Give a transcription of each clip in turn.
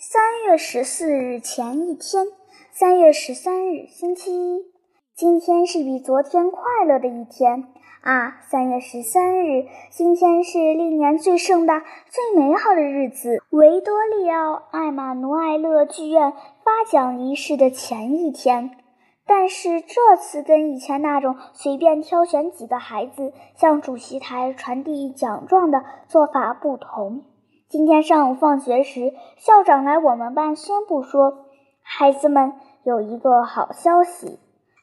三月十四日前一天，三月十三日，星期一。今天是比昨天快乐的一天啊！三月十三日，今天是历年最盛大、最美好的日子——维多利奥·艾玛努埃勒剧院发奖仪式的前一天。但是这次跟以前那种随便挑选几个孩子向主席台传递奖状的做法不同。今天上午放学时，校长来我们班宣布说：“孩子们，有一个好消息。”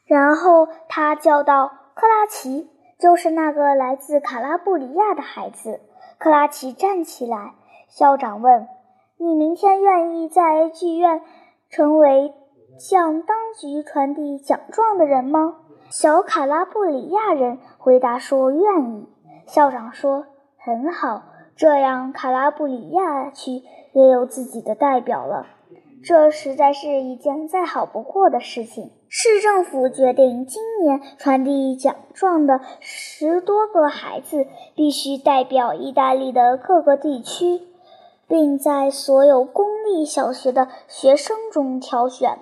然后他叫道：“克拉奇，就是那个来自卡拉布里亚的孩子。”克拉奇站起来。校长问：“你明天愿意在剧院成为向当局传递奖状的人吗？”小卡拉布里亚人回答说：“愿意。”校长说：“很好。”这样，卡拉布里亚区也有自己的代表了。这实在是一件再好不过的事情。市政府决定，今年传递奖状的十多个孩子必须代表意大利的各个地区，并在所有公立小学的学生中挑选。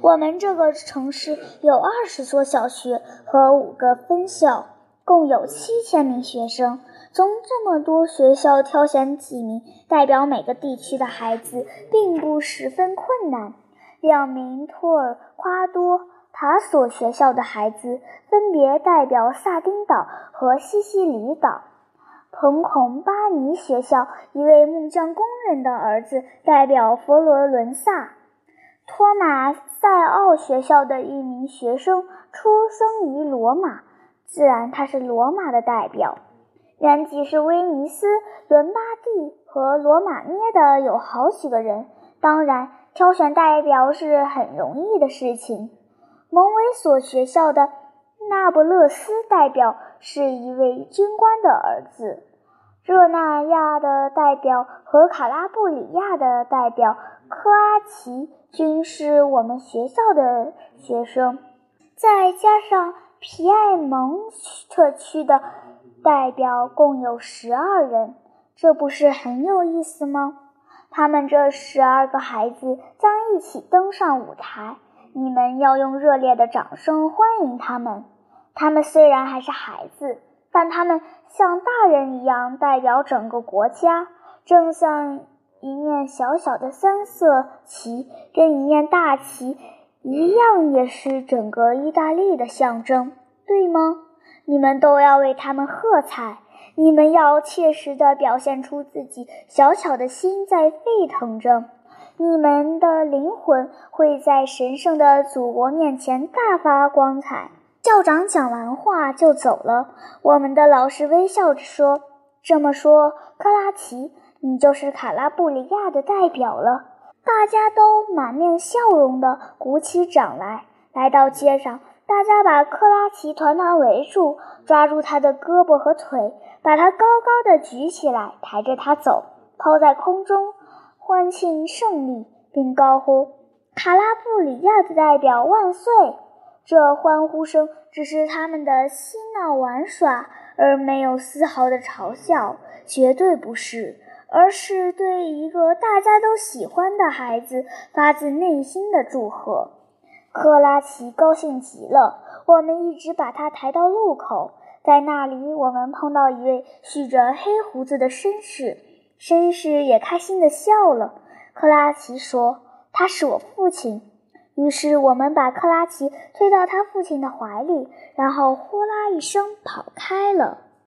我们这个城市有二十所小学和五个分校，共有七千名学生。从这么多学校挑选几名代表每个地区的孩子，并不十分困难。两名托尔夸多塔索学校的孩子分别代表萨丁岛和西西里岛；彭孔巴尼学校一位木匠工人的儿子代表佛罗伦萨；托马塞奥学校的一名学生出生于罗马，自然他是罗马的代表。原籍是威尼斯、伦巴第和罗马涅的有好几个人。当然，挑选代表是很容易的事情。蒙维索学校的那不勒斯代表是一位军官的儿子。热那亚的代表和卡拉布里亚的代表科阿奇均是我们学校的学生，再加上皮埃蒙特区的。代表共有十二人，这不是很有意思吗？他们这十二个孩子将一起登上舞台，你们要用热烈的掌声欢迎他们。他们虽然还是孩子，但他们像大人一样代表整个国家，正像一面小小的三色旗跟一面大旗一样，也是整个意大利的象征，对吗？你们都要为他们喝彩！你们要切实地表现出自己小巧的心在沸腾着。你们的灵魂会在神圣的祖国面前大发光彩。校长讲完话就走了。我们的老师微笑着说：“这么说，克拉奇，你就是卡拉布里亚的代表了。”大家都满面笑容地鼓起掌来，来到街上。大家把克拉奇团团围住，抓住他的胳膊和腿，把他高高的举起来，抬着他走，抛在空中，欢庆胜利，并高呼“卡拉布里亚的代表万岁”。这欢呼声只是他们的嬉闹玩耍，而没有丝毫的嘲笑，绝对不是，而是对一个大家都喜欢的孩子发自内心的祝贺。克拉奇高兴极了。我们一直把他抬到路口，在那里，我们碰到一位蓄着黑胡子的绅士，绅士也开心地笑了。克拉奇说：“他是我父亲。”于是我们把克拉奇推到他父亲的怀里，然后呼啦一声跑开了。